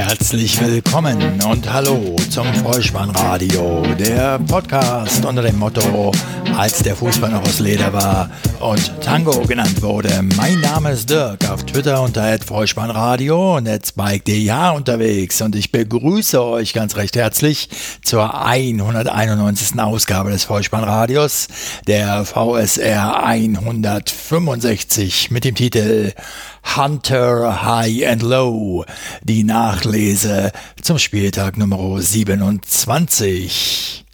Herzlich willkommen und hallo zum Vollspannradio, der Podcast unter dem Motto, als der Fußball noch aus Leder war und Tango genannt wurde. Mein Name ist Dirk, auf Twitter unter Vollspannradio und @spike.dh unterwegs und ich begrüße euch ganz recht herzlich zur 191. Ausgabe des Vollspannradios, der VSR 165 mit dem Titel Hunter High and Low, die Nachlese zum Spieltag Nummer 27.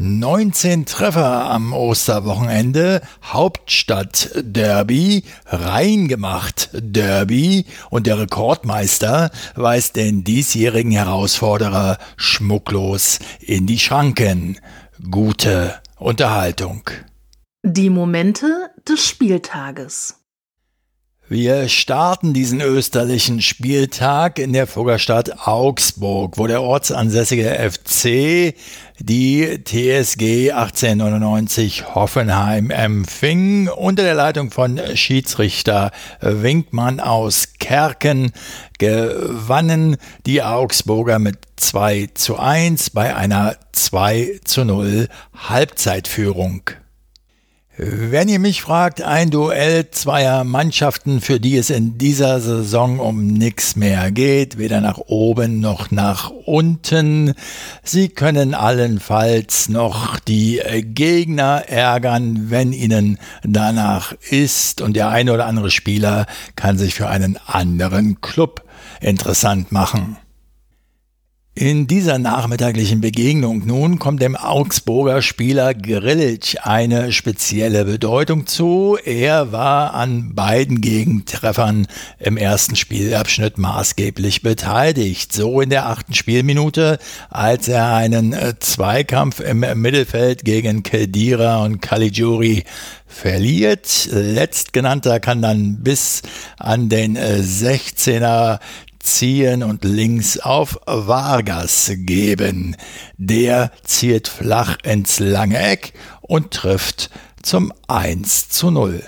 19 Treffer am Osterwochenende, Hauptstadt Derby, Reingemacht Derby und der Rekordmeister weist den diesjährigen Herausforderer schmucklos in die Schranken. Gute Unterhaltung. Die Momente des Spieltages. Wir starten diesen österlichen Spieltag in der Fuggerstadt Augsburg, wo der ortsansässige FC die TSG 1899 Hoffenheim empfing unter der Leitung von Schiedsrichter Winkmann aus Kerken gewannen die Augsburger mit 2 zu 1 bei einer 2 zu 0 Halbzeitführung. Wenn ihr mich fragt, ein Duell zweier Mannschaften, für die es in dieser Saison um nichts mehr geht, weder nach oben noch nach unten. Sie können allenfalls noch die Gegner ärgern, wenn ihnen danach ist und der eine oder andere Spieler kann sich für einen anderen Club interessant machen. In dieser nachmittaglichen Begegnung nun kommt dem Augsburger Spieler Grillitsch eine spezielle Bedeutung zu. Er war an beiden Gegentreffern im ersten Spielabschnitt maßgeblich beteiligt. So in der achten Spielminute, als er einen Zweikampf im Mittelfeld gegen Kedira und Caligiuri verliert. Letztgenannter kann dann bis an den 16er ziehen und links auf Vargas geben. Der zielt flach ins lange Eck und trifft zum 1 zu 0.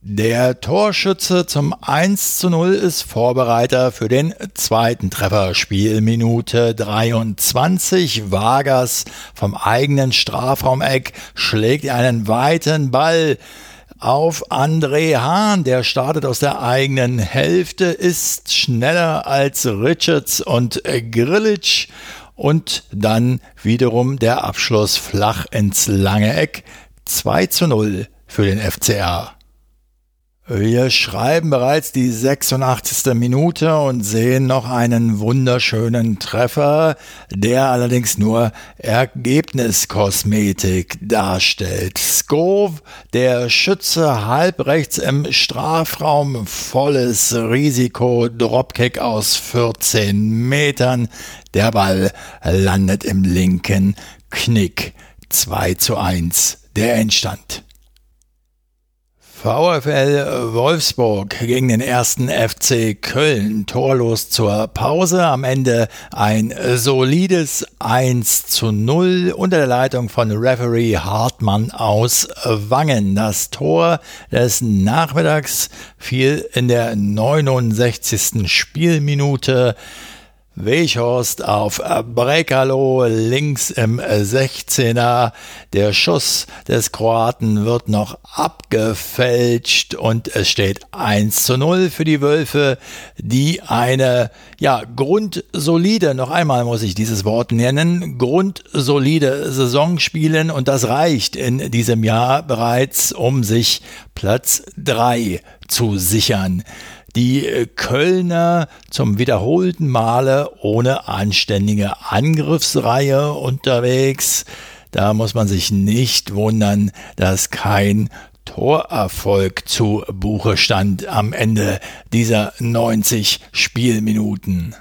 Der Torschütze zum 1 zu 0 ist Vorbereiter für den zweiten Treffer. Spielminute 23. Vargas vom eigenen Strafraumeck schlägt einen weiten Ball auf André Hahn. Der startet aus der eigenen Hälfte, ist schneller als Richards und Grillitsch und dann wiederum der Abschluss flach ins lange Eck. 2 zu 0 für den FCA. Wir schreiben bereits die 86. Minute und sehen noch einen wunderschönen Treffer, der allerdings nur Ergebniskosmetik darstellt. Skov, der Schütze halb rechts im Strafraum, volles Risiko, Dropkick aus 14 Metern. Der Ball landet im linken Knick. 2 zu 1 der Endstand. VfL Wolfsburg gegen den ersten FC Köln torlos zur Pause. Am Ende ein solides 1 zu 0 unter der Leitung von Referee Hartmann aus Wangen. Das Tor des Nachmittags fiel in der 69. Spielminute. Weichhorst auf Brekalo links im 16er. Der Schuss des Kroaten wird noch abgefälscht und es steht 1 zu 0 für die Wölfe, die eine, ja, grundsolide, noch einmal muss ich dieses Wort nennen, grundsolide Saison spielen und das reicht in diesem Jahr bereits, um sich Platz 3 zu sichern die äh, Kölner zum wiederholten Male ohne anständige Angriffsreihe unterwegs. Da muss man sich nicht wundern, dass kein Torerfolg zu Buche stand am Ende dieser 90 Spielminuten.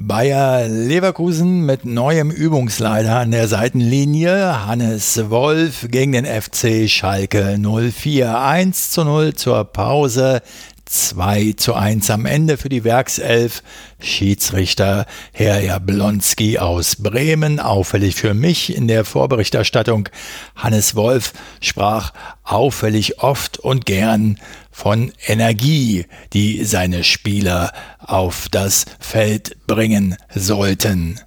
Bayer Leverkusen mit neuem Übungsleiter an der Seitenlinie. Hannes Wolf gegen den FC Schalke 04. 1 zu 0 zur Pause. 2 zu 1 am Ende für die Werkself. Schiedsrichter Herr Jablonski aus Bremen. Auffällig für mich in der Vorberichterstattung. Hannes Wolf sprach auffällig oft und gern von Energie, die seine Spieler auf das Feld bringen sollten.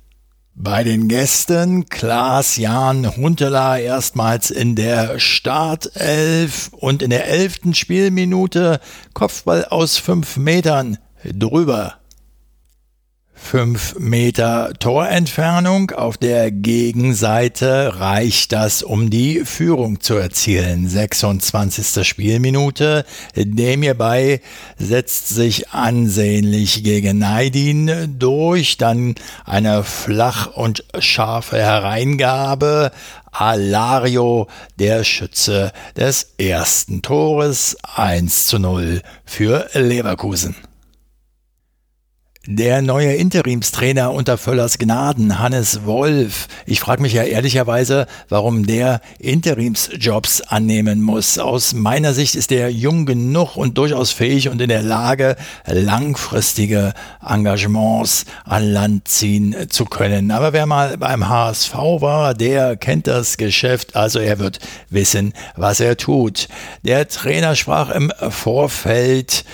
Bei den Gästen Klaas-Jan Huntela erstmals in der Startelf und in der elften Spielminute Kopfball aus fünf Metern drüber 5 Meter Torentfernung. Auf der Gegenseite reicht das, um die Führung zu erzielen. 26. Spielminute. Demirbay setzt sich ansehnlich gegen Neidin durch. Dann eine flach und scharfe Hereingabe. Alario, der Schütze des ersten Tores. 1 zu 0 für Leverkusen. Der neue Interimstrainer unter Völlers Gnaden, Hannes Wolf. Ich frage mich ja ehrlicherweise, warum der Interimsjobs annehmen muss. Aus meiner Sicht ist er jung genug und durchaus fähig und in der Lage, langfristige Engagements an Land ziehen zu können. Aber wer mal beim HSV war, der kennt das Geschäft, also er wird wissen, was er tut. Der Trainer sprach im Vorfeld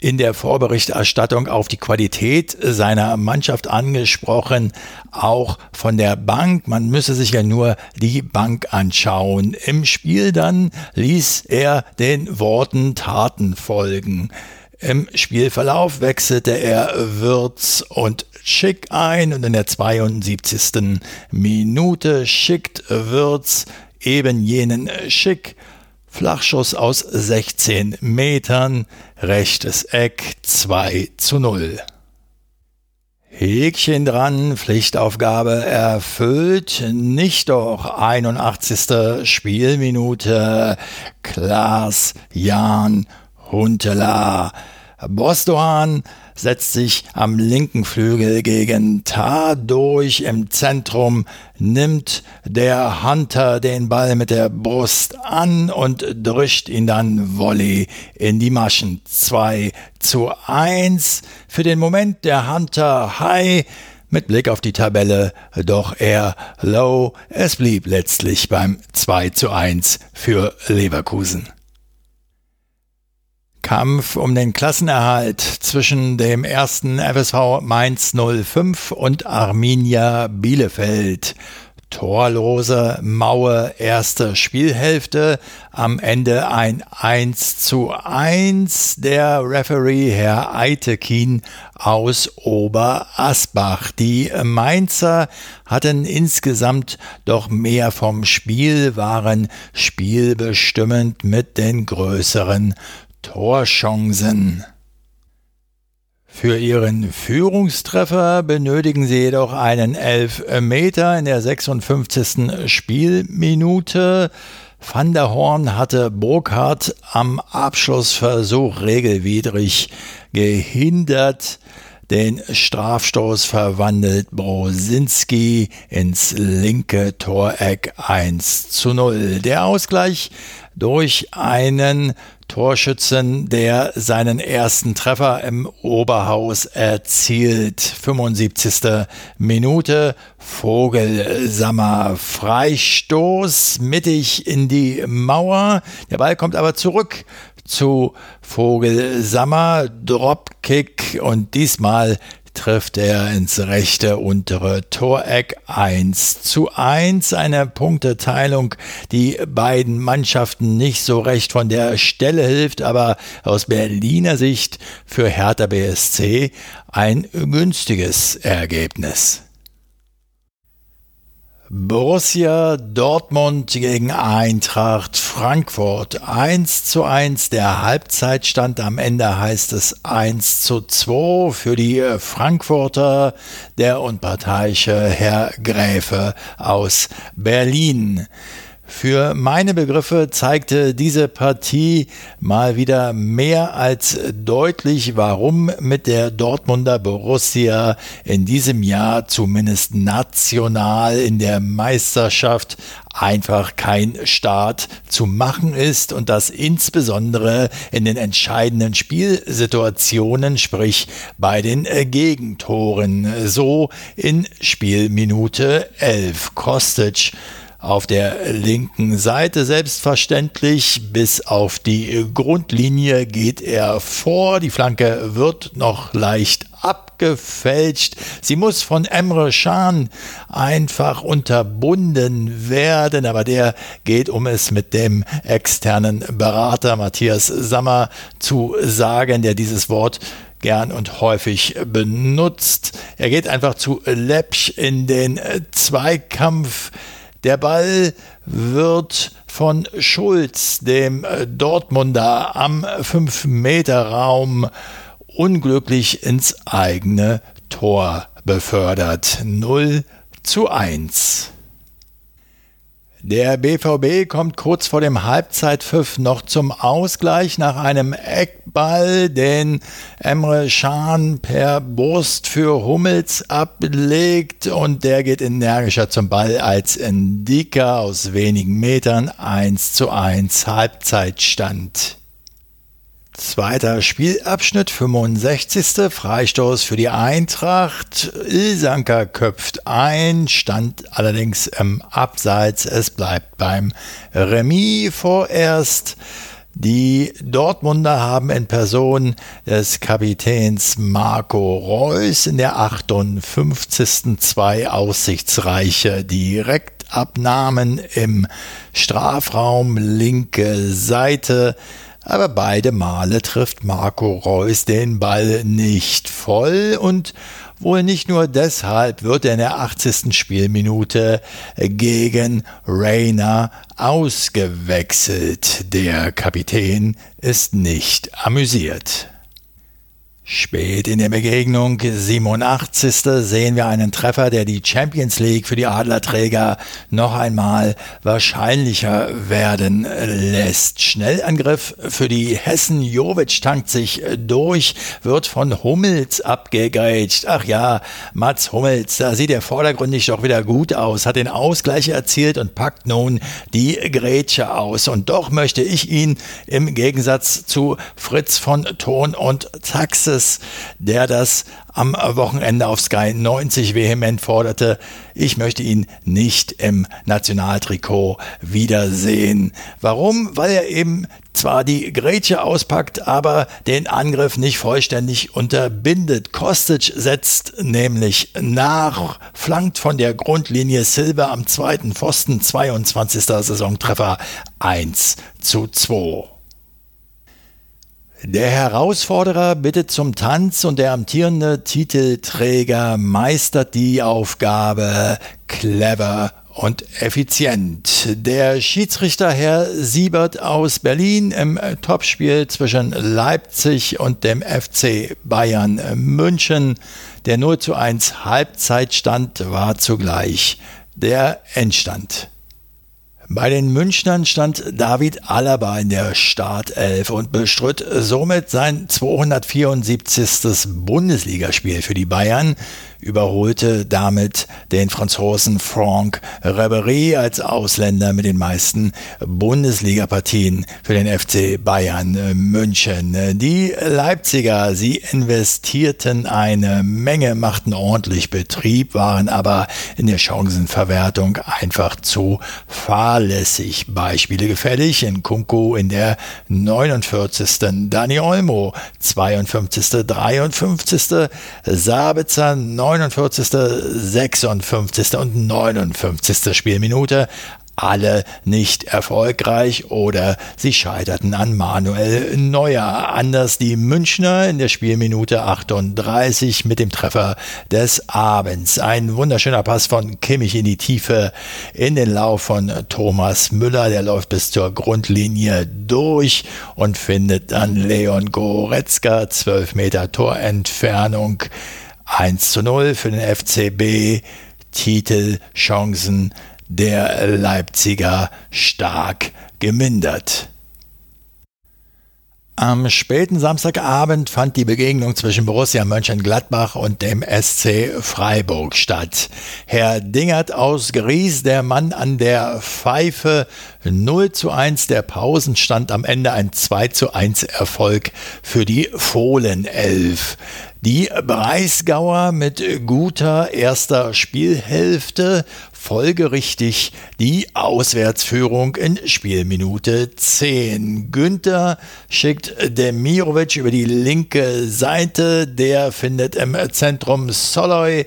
in der Vorberichterstattung auf die Qualität seiner Mannschaft angesprochen, auch von der Bank. Man müsse sich ja nur die Bank anschauen. Im Spiel dann ließ er den Worten Taten folgen. Im Spielverlauf wechselte er Würz und Schick ein und in der 72. Minute schickt Würz eben jenen Schick Flachschuss aus 16 Metern, rechtes Eck 2 zu 0. Häkchen dran, Pflichtaufgabe erfüllt, nicht doch 81. Spielminute, Klaas Jan Huntela. Bostoan setzt sich am linken Flügel gegen Tar durch. Im Zentrum nimmt der Hunter den Ball mit der Brust an und drückt ihn dann Volley in die Maschen. 2 zu 1. Für den Moment der Hunter High mit Blick auf die Tabelle doch eher low. Es blieb letztlich beim 2 zu 1 für Leverkusen. Kampf um den Klassenerhalt zwischen dem ersten FSV Mainz 05 und Arminia Bielefeld. Torlose Maue erste Spielhälfte, am Ende ein 1 zu 1. Der Referee Herr Eitekin aus Oberasbach. Die Mainzer hatten insgesamt doch mehr vom Spiel, waren spielbestimmend mit den größeren Torchancen. Für ihren Führungstreffer benötigen sie jedoch einen Elfmeter in der 56. Spielminute. Van der Horn hatte Burkhardt am Abschlussversuch regelwidrig gehindert. Den Strafstoß verwandelt Brosinski ins linke Toreck 1 zu 0. Der Ausgleich durch einen Torschützen, der seinen ersten Treffer im Oberhaus erzielt. 75. Minute. Vogelsammer Freistoß mittig in die Mauer. Der Ball kommt aber zurück zu Vogelsammer. Dropkick und diesmal trifft er ins rechte untere Toreck 1 zu 1. Eine Punkteteilung, die beiden Mannschaften nicht so recht von der Stelle hilft, aber aus Berliner Sicht für Hertha BSC ein günstiges Ergebnis. Borussia Dortmund gegen Eintracht Frankfurt 1 zu 1. Der Halbzeitstand am Ende heißt es 1 zu 2 für die Frankfurter, der unparteiische Herr Gräfe aus Berlin. Für meine Begriffe zeigte diese Partie mal wieder mehr als deutlich, warum mit der Dortmunder Borussia in diesem Jahr zumindest national in der Meisterschaft einfach kein Start zu machen ist und das insbesondere in den entscheidenden Spielsituationen, sprich bei den Gegentoren, so in Spielminute 11. Kostic auf der linken Seite selbstverständlich. Bis auf die Grundlinie geht er vor. Die Flanke wird noch leicht abgefälscht. Sie muss von Emre Can einfach unterbunden werden, aber der geht, um es mit dem externen Berater Matthias Sammer zu sagen, der dieses Wort gern und häufig benutzt. Er geht einfach zu Lepsch in den Zweikampf. Der Ball wird von Schulz, dem Dortmunder, am 5-Meter-Raum unglücklich ins eigene Tor befördert. 0 zu 1. Der BVB kommt kurz vor dem Halbzeitpfiff noch zum Ausgleich nach einem Eckball, den Emre Can per Brust für Hummels ablegt und der geht energischer zum Ball als Ndika aus wenigen Metern 1 zu 1 Halbzeitstand. Zweiter Spielabschnitt, 65. Freistoß für die Eintracht. Ilsanker köpft ein, stand allerdings im Abseits. Es bleibt beim Remis vorerst. Die Dortmunder haben in Person des Kapitäns Marco Reus in der 58. zwei aussichtsreiche Direktabnahmen im Strafraum linke Seite aber beide Male trifft Marco Reus den Ball nicht voll und wohl nicht nur deshalb wird er in der 80. Spielminute gegen Rainer ausgewechselt. Der Kapitän ist nicht amüsiert. Spät in der Begegnung, 87. sehen wir einen Treffer, der die Champions League für die Adlerträger noch einmal wahrscheinlicher werden lässt. Schnellangriff für die Hessen. Jovic tankt sich durch, wird von Hummels abgegrätscht. Ach ja, Mats Hummels, da sieht er vordergründig doch wieder gut aus, hat den Ausgleich erzielt und packt nun die Grätsche aus. Und doch möchte ich ihn im Gegensatz zu Fritz von Ton und Taxis Gottes, der das am Wochenende auf Sky 90 vehement forderte, ich möchte ihn nicht im Nationaltrikot wiedersehen. Warum? Weil er eben zwar die Grätsche auspackt, aber den Angriff nicht vollständig unterbindet. Kostic setzt nämlich nach, flankt von der Grundlinie Silber am zweiten Pfosten, 22. Saisontreffer 1 zu 2. Der Herausforderer bittet zum Tanz und der amtierende Titelträger meistert die Aufgabe clever und effizient. Der Schiedsrichter Herr Siebert aus Berlin im Topspiel zwischen Leipzig und dem FC Bayern München. Der 0 zu 1 Halbzeitstand war zugleich der Endstand. Bei den Münchnern stand David Alaba in der Startelf und bestritt somit sein 274. Bundesligaspiel für die Bayern überholte damit den Franzosen Franck Ribéry als Ausländer mit den meisten Bundesliga-Partien für den FC Bayern München. Die Leipziger, sie investierten eine Menge, machten ordentlich Betrieb, waren aber in der Chancenverwertung einfach zu fahrlässig. Beispiele gefällig in Kunku in der 49. Dani Olmo 52. 53. Sabitzer 49., 56. und 59. Spielminute alle nicht erfolgreich oder sie scheiterten an Manuel Neuer. Anders die Münchner in der Spielminute 38 mit dem Treffer des Abends. Ein wunderschöner Pass von Kimmich in die Tiefe in den Lauf von Thomas Müller. Der läuft bis zur Grundlinie durch und findet dann Leon Goretzka 12 Meter Torentfernung. 1 zu 0 für den FCB. Titelchancen der Leipziger stark gemindert. Am späten Samstagabend fand die Begegnung zwischen Borussia Mönchengladbach und dem SC Freiburg statt. Herr Dingert aus Gries, der Mann an der Pfeife, 0 zu 1 der Pausenstand am Ende ein 2 zu 1 Erfolg für die Fohlenelf. Die Breisgauer mit guter erster Spielhälfte folgerichtig die Auswärtsführung in Spielminute 10. Günther schickt Demirovic über die linke Seite, der findet im Zentrum Soloy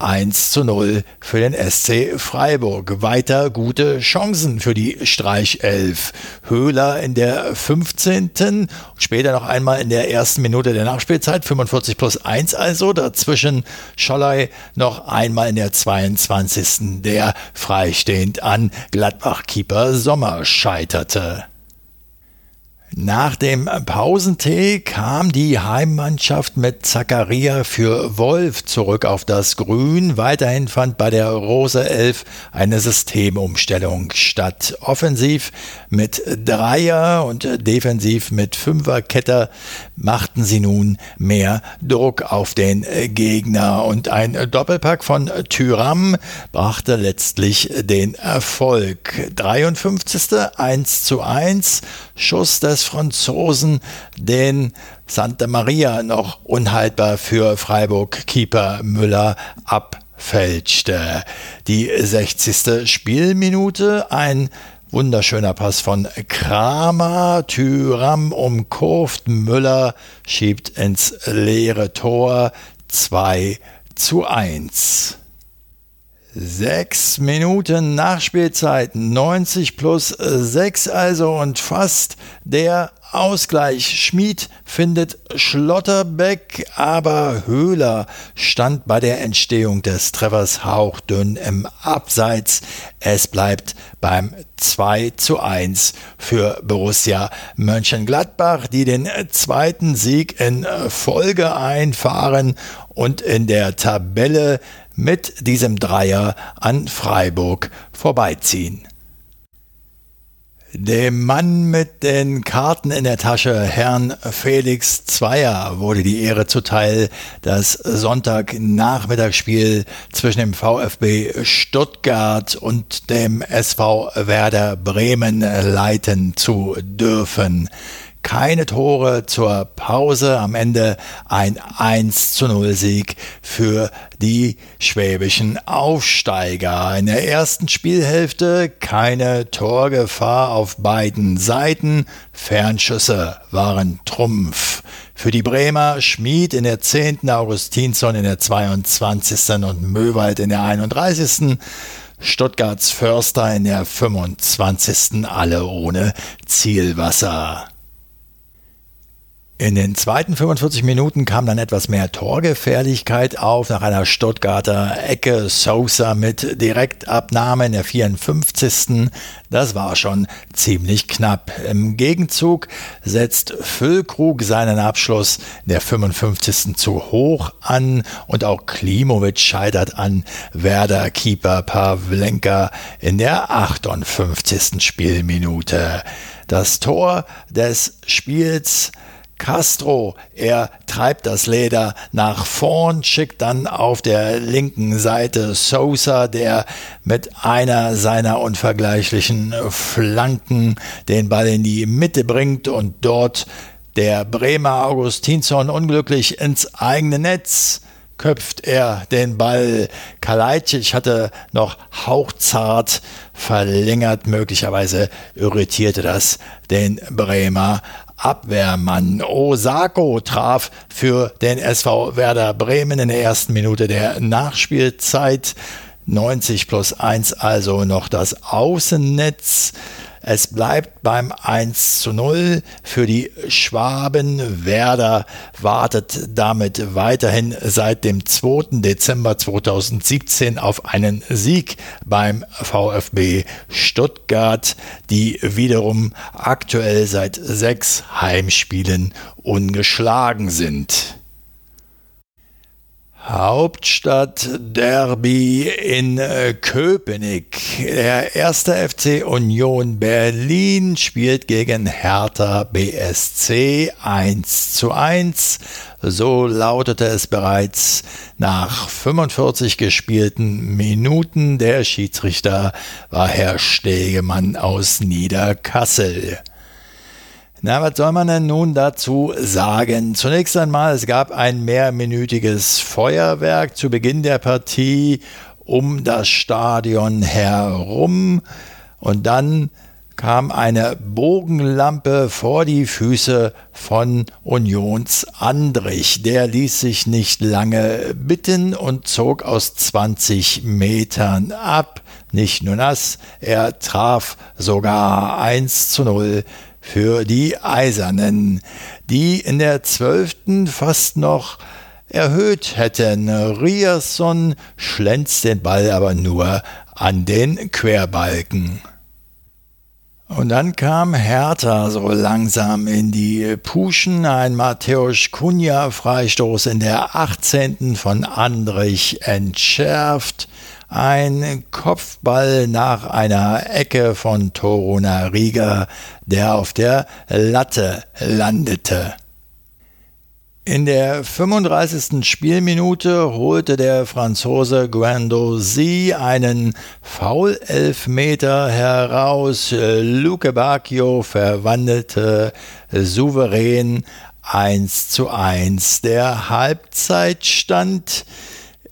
1 zu 0 für den SC Freiburg. Weiter gute Chancen für die Streichelf. Höhler in der 15. und später noch einmal in der ersten Minute der Nachspielzeit, 45 plus 1 also. Dazwischen Scholley noch einmal in der 22. der freistehend an Gladbach-Keeper Sommer scheiterte. Nach dem Pausentee kam die Heimmannschaft mit Zakaria für Wolf zurück auf das Grün. Weiterhin fand bei der Rose 11 eine Systemumstellung statt. Offensiv mit Dreier und defensiv mit Fünferkette machten sie nun mehr Druck auf den Gegner und ein Doppelpack von Tyram brachte letztlich den Erfolg. 53. 1 zu 1 Schuss des Franzosen, den Santa Maria noch unhaltbar für Freiburg-Keeper Müller abfälschte. Die 60. Spielminute, ein Wunderschöner Pass von Kramer. Tyram umkurvt. Müller schiebt ins leere Tor. 2 zu 1. Sechs Minuten Nachspielzeit, 90 plus 6 also und fast der Ausgleich. Schmid findet Schlotterbeck, aber Höhler stand bei der Entstehung des Treffers hauchdünn im Abseits. Es bleibt beim 2 zu 1 für Borussia Mönchengladbach, die den zweiten Sieg in Folge einfahren und in der Tabelle mit diesem Dreier an Freiburg vorbeiziehen. Dem Mann mit den Karten in der Tasche, Herrn Felix Zweier, wurde die Ehre zuteil, das Sonntagnachmittagsspiel zwischen dem VfB Stuttgart und dem SV Werder Bremen leiten zu dürfen keine Tore zur Pause. Am Ende ein 1 zu 0 Sieg für die schwäbischen Aufsteiger. In der ersten Spielhälfte keine Torgefahr auf beiden Seiten. Fernschüsse waren Trumpf. Für die Bremer Schmied in der 10., Augustinsson in der 22. und Möwald in der 31. Stuttgarts Förster in der 25. alle ohne Zielwasser. In den zweiten 45 Minuten kam dann etwas mehr Torgefährlichkeit auf nach einer Stuttgarter Ecke. Sosa mit Direktabnahme in der 54. Das war schon ziemlich knapp. Im Gegenzug setzt Füllkrug seinen Abschluss der 55. zu hoch an und auch Klimovic scheitert an Werder-Keeper Pavlenka in der 58. Spielminute. Das Tor des Spiels Castro, er treibt das Leder nach vorn, schickt dann auf der linken Seite Sosa, der mit einer seiner unvergleichlichen Flanken den Ball in die Mitte bringt und dort der Bremer Augustinsson unglücklich ins eigene Netz köpft er den Ball. Kalajdzic hatte noch hauchzart verlängert, möglicherweise irritierte das den Bremer Abwehrmann. Osako traf für den SV Werder Bremen in der ersten Minute der Nachspielzeit. 90 plus 1 also noch das Außennetz. Es bleibt beim 1 zu 0 für die Schwaben. Werder wartet damit weiterhin seit dem 2. Dezember 2017 auf einen Sieg beim VfB Stuttgart, die wiederum aktuell seit sechs Heimspielen ungeschlagen sind. Hauptstadt Derby in äh, Köpenick. Der erste FC Union Berlin spielt gegen Hertha BSC 1 zu 1. So lautete es bereits nach 45 gespielten Minuten. Der Schiedsrichter war Herr Stegemann aus Niederkassel. Na, was soll man denn nun dazu sagen? Zunächst einmal, es gab ein mehrminütiges Feuerwerk zu Beginn der Partie um das Stadion herum und dann kam eine Bogenlampe vor die Füße von Unions Andrich. Der ließ sich nicht lange bitten und zog aus 20 Metern ab. Nicht nur das, er traf sogar 1 zu 0 für die Eisernen, die in der zwölften fast noch erhöht hätten. Rierson schlänzt den Ball aber nur an den Querbalken. Und dann kam Hertha so langsam in die Puschen. Ein Matthäus Kunja Freistoß in der 18. von Andrich entschärft. Ein Kopfball nach einer Ecke von Toruna Riga, der auf der Latte landete. In der 35. Spielminute holte der Franzose Guendouzi einen Foulelfmeter heraus. Luke Bacchio verwandelte souverän 1 zu 1. Der Halbzeitstand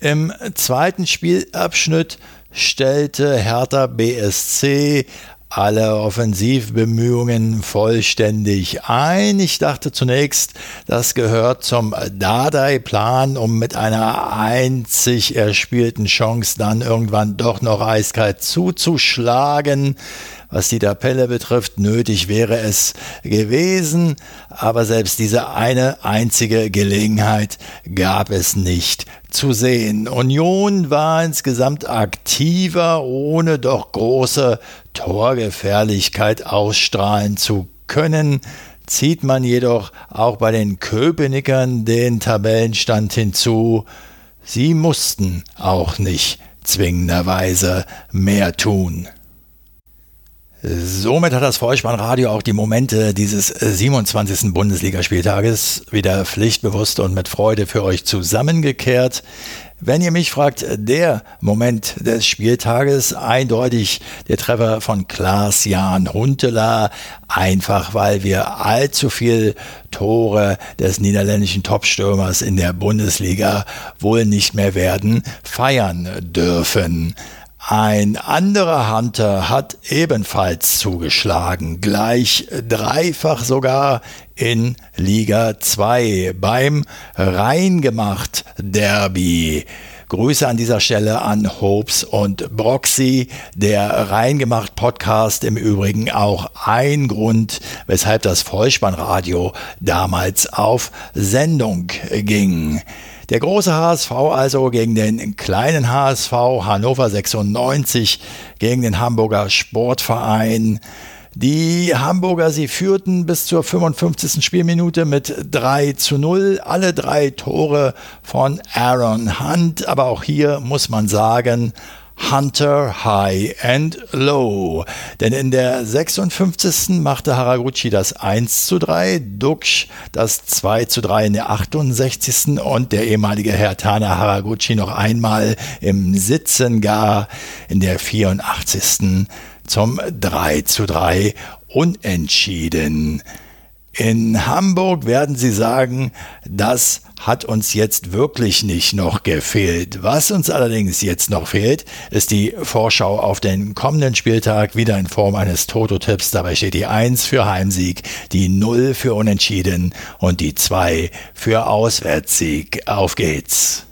im zweiten Spielabschnitt stellte Hertha BSC alle Offensivbemühungen vollständig ein. Ich dachte zunächst, das gehört zum Dardai-Plan, um mit einer einzig erspielten Chance dann irgendwann doch noch eiskalt zuzuschlagen. Was die Tabelle betrifft, nötig wäre es gewesen, aber selbst diese eine einzige Gelegenheit gab es nicht zu sehen. Union war insgesamt aktiver, ohne doch große Torgefährlichkeit ausstrahlen zu können zieht man jedoch auch bei den Köpenickern den Tabellenstand hinzu. Sie mussten auch nicht zwingenderweise mehr tun. Somit hat das Vollspannradio auch die Momente dieses 27. Bundesligaspieltages wieder pflichtbewusst und mit Freude für euch zusammengekehrt. Wenn ihr mich fragt, der Moment des Spieltages eindeutig der Treffer von Klaas-Jan Huntela, einfach weil wir allzu viel Tore des niederländischen Topstürmers in der Bundesliga wohl nicht mehr werden feiern dürfen. Ein anderer Hunter hat ebenfalls zugeschlagen, gleich dreifach sogar in Liga 2 beim Reingemacht Derby. Grüße an dieser Stelle an Hopes und Broxy, der Reingemacht Podcast im Übrigen auch ein Grund, weshalb das Vollspannradio damals auf Sendung ging. Der große HSV also gegen den kleinen HSV Hannover 96 gegen den Hamburger Sportverein. Die Hamburger, sie führten bis zur 55. Spielminute mit 3 zu 0. Alle drei Tore von Aaron Hunt. Aber auch hier muss man sagen, Hunter High and Low. Denn in der 56. machte Haraguchi das 1 zu 3, Duksch das 2 zu 3 in der 68. und der ehemalige Herr Tana Haraguchi noch einmal im Sitzen gar in der 84. zum 3 zu 3 unentschieden. In Hamburg werden Sie sagen, das hat uns jetzt wirklich nicht noch gefehlt. Was uns allerdings jetzt noch fehlt, ist die Vorschau auf den kommenden Spieltag, wieder in Form eines Toto-Tipps. Dabei steht die 1 für Heimsieg, die 0 für Unentschieden und die 2 für Auswärtssieg. Auf geht's.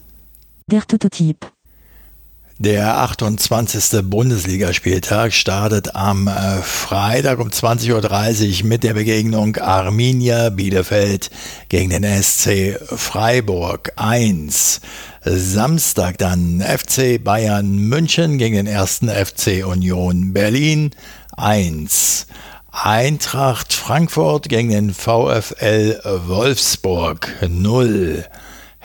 Der Toto-Tipp. Der 28. Bundesligaspieltag startet am äh, Freitag um 20.30 Uhr mit der Begegnung Arminia Bielefeld gegen den SC Freiburg 1. Samstag dann FC Bayern München gegen den ersten FC Union Berlin 1. Eintracht Frankfurt gegen den VfL Wolfsburg 0.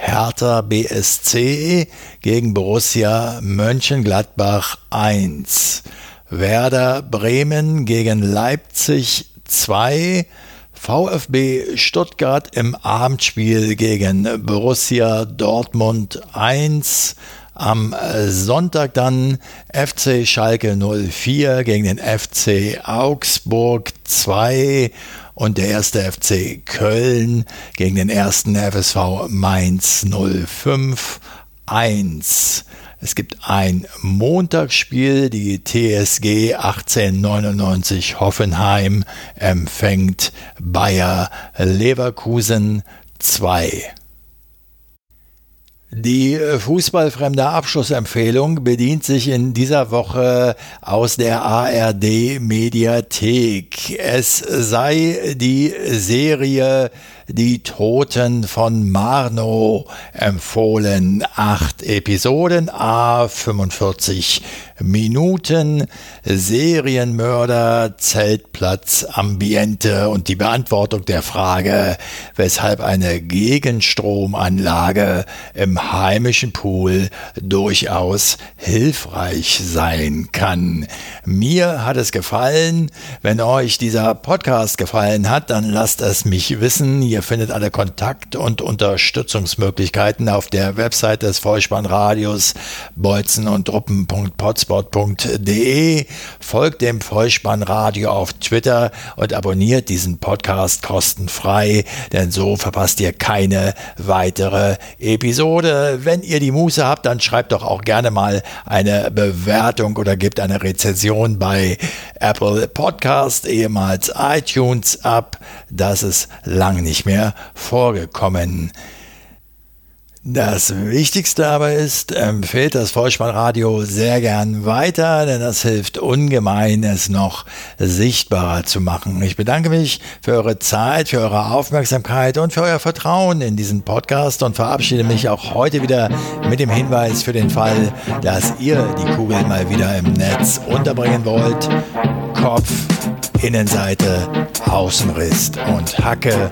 Hertha BSC gegen Borussia Mönchengladbach 1. Werder Bremen gegen Leipzig 2. VfB Stuttgart im Abendspiel gegen Borussia Dortmund 1. Am Sonntag dann FC Schalke 04 gegen den FC Augsburg 2 und der erste FC Köln gegen den ersten FSV Mainz 05 1. Es gibt ein Montagsspiel, die TSG 1899 Hoffenheim empfängt Bayer Leverkusen 2. Die fußballfremde Abschlussempfehlung bedient sich in dieser Woche aus der ARD Mediathek. Es sei die Serie die Toten von Marno empfohlen. Acht Episoden, a 45 Minuten, Serienmörder, Zeltplatz, Ambiente und die Beantwortung der Frage, weshalb eine Gegenstromanlage im heimischen Pool durchaus hilfreich sein kann. Mir hat es gefallen. Wenn euch dieser Podcast gefallen hat, dann lasst es mich wissen. Ihr findet alle Kontakt- und Unterstützungsmöglichkeiten auf der Website des Vollspannradios bolzen und truppen.potspot.de. Folgt dem Vollspannradio auf Twitter und abonniert diesen Podcast kostenfrei, denn so verpasst ihr keine weitere Episode. Wenn ihr die Muße habt, dann schreibt doch auch gerne mal eine Bewertung oder gebt eine Rezension bei Apple Podcast, ehemals iTunes ab. Das ist lang nicht mehr mehr vorgekommen. Das Wichtigste aber ist, empfiehlt das Vollspannradio sehr gern weiter, denn das hilft ungemein, es noch sichtbarer zu machen. Ich bedanke mich für eure Zeit, für eure Aufmerksamkeit und für euer Vertrauen in diesen Podcast und verabschiede mich auch heute wieder mit dem Hinweis für den Fall, dass ihr die Kugel mal wieder im Netz unterbringen wollt. Kopf, Innenseite, Außenriss und Hacke